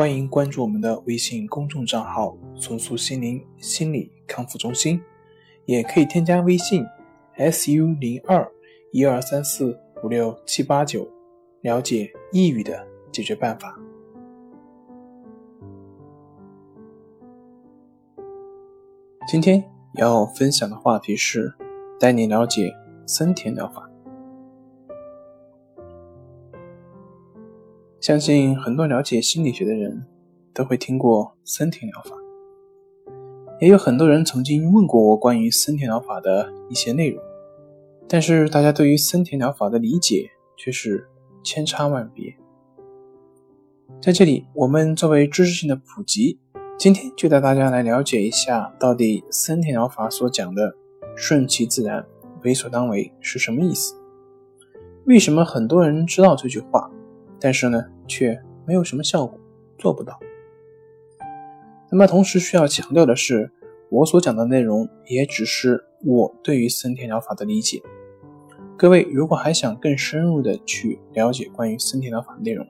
欢迎关注我们的微信公众账号“重塑心灵心理康复中心”，也可以添加微信 “su 零二一二三四五六七八九”，了解抑郁的解决办法。今天要分享的话题是带你了解森田疗法。相信很多了解心理学的人都会听过森田疗法，也有很多人曾经问过我关于森田疗法的一些内容，但是大家对于森田疗法的理解却是千差万别。在这里，我们作为知识性的普及，今天就带大家来了解一下，到底森田疗法所讲的“顺其自然，为所当为”是什么意思？为什么很多人知道这句话？但是呢，却没有什么效果，做不到。那么同时需要强调的是，我所讲的内容也只是我对于森田疗法的理解。各位如果还想更深入的去了解关于森田疗法的内容，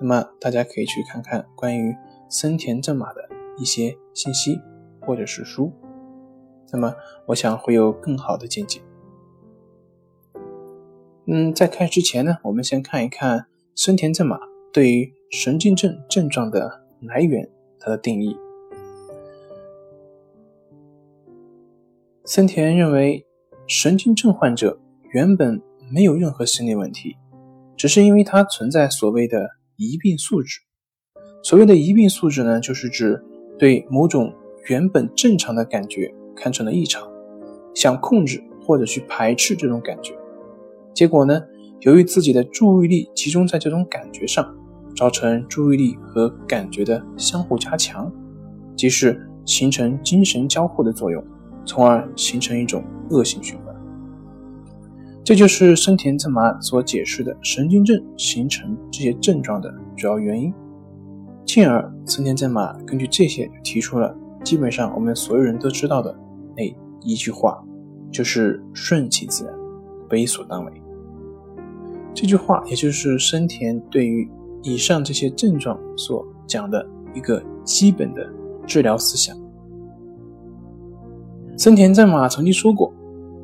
那么大家可以去看看关于森田正马的一些信息或者是书，那么我想会有更好的见解。嗯，在开始之前呢，我们先看一看。森田正马对于神经症症状的来源，它的定义。森田认为，神经症患者原本没有任何心理问题，只是因为他存在所谓的疑病素质。所谓的疑病素质呢，就是指对某种原本正常的感觉看成了异常，想控制或者去排斥这种感觉，结果呢？由于自己的注意力集中在这种感觉上，造成注意力和感觉的相互加强，即是形成精神交互的作用，从而形成一种恶性循环。这就是生田正马所解释的神经症形成这些症状的主要原因。进而，森田正马根据这些提出了基本上我们所有人都知道的那一句话，就是顺其自然，为所当为。这句话也就是生田对于以上这些症状所讲的一个基本的治疗思想。森田正马曾经说过：“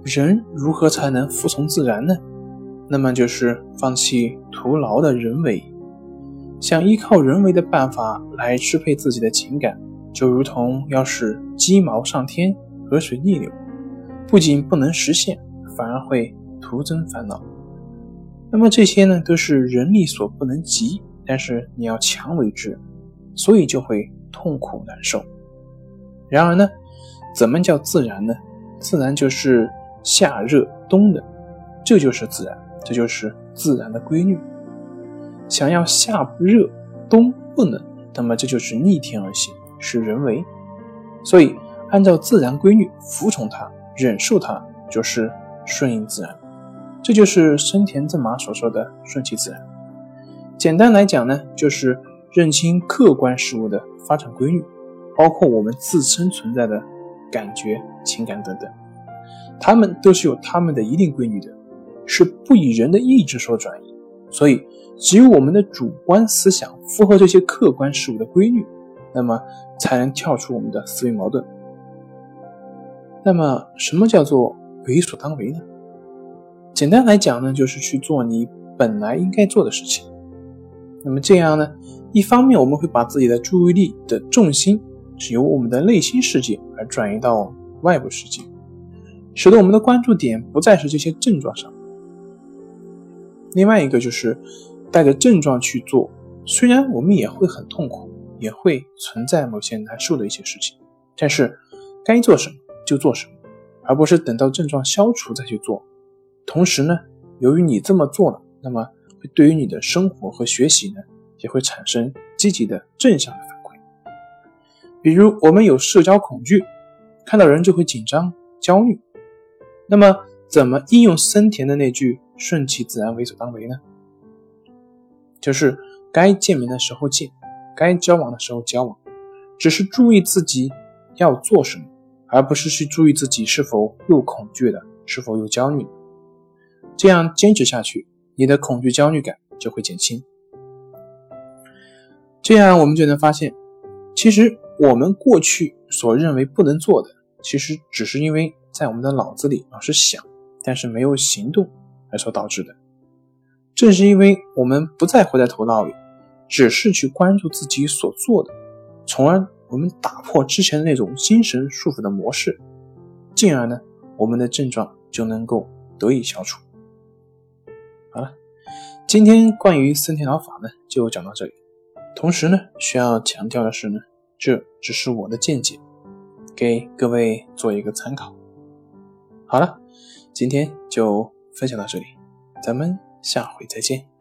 人如何才能服从自然呢？那么就是放弃徒劳的人为。想依靠人为的办法来支配自己的情感，就如同要使鸡毛上天，河水逆流，不仅不能实现，反而会徒增烦恼。”那么这些呢，都是人力所不能及，但是你要强为之，所以就会痛苦难受。然而呢，怎么叫自然呢？自然就是夏热冬冷，这就是自然，这就是自然的规律。想要夏不热，冬不冷，那么这就是逆天而行，是人为。所以按照自然规律，服从它，忍受它，就是顺应自然。这就是生田正马所说的顺其自然。简单来讲呢，就是认清客观事物的发展规律，包括我们自身存在的感觉、情感等等，它们都是有它们的一定规律的，是不以人的意志所转移。所以，只有我们的主观思想符合这些客观事物的规律，那么才能跳出我们的思维矛盾。那么，什么叫做为所当为呢？简单来讲呢，就是去做你本来应该做的事情。那么这样呢，一方面我们会把自己的注意力的重心是由我们的内心世界而转移到外部世界，使得我们的关注点不再是这些症状上。另外一个就是带着症状去做，虽然我们也会很痛苦，也会存在某些难受的一些事情，但是该做什么就做什么，而不是等到症状消除再去做。同时呢，由于你这么做了，那么会对于你的生活和学习呢，也会产生积极的正向的反馈。比如我们有社交恐惧，看到人就会紧张、焦虑。那么，怎么应用森田的那句“顺其自然，为所当为”呢？就是该见面的时候见，该交往的时候交往，只是注意自己要做什么，而不是去注意自己是否又恐惧的，是否又焦虑。这样坚持下去，你的恐惧焦虑感就会减轻。这样我们就能发现，其实我们过去所认为不能做的，其实只是因为在我们的脑子里老是想，但是没有行动而所导致的。正是因为我们不再活在头脑里，只是去关注自己所做的，从而我们打破之前的那种精神束缚的模式，进而呢，我们的症状就能够得以消除。今天关于森田疗法呢，就讲到这里。同时呢，需要强调的是呢，这只是我的见解，给各位做一个参考。好了，今天就分享到这里，咱们下回再见。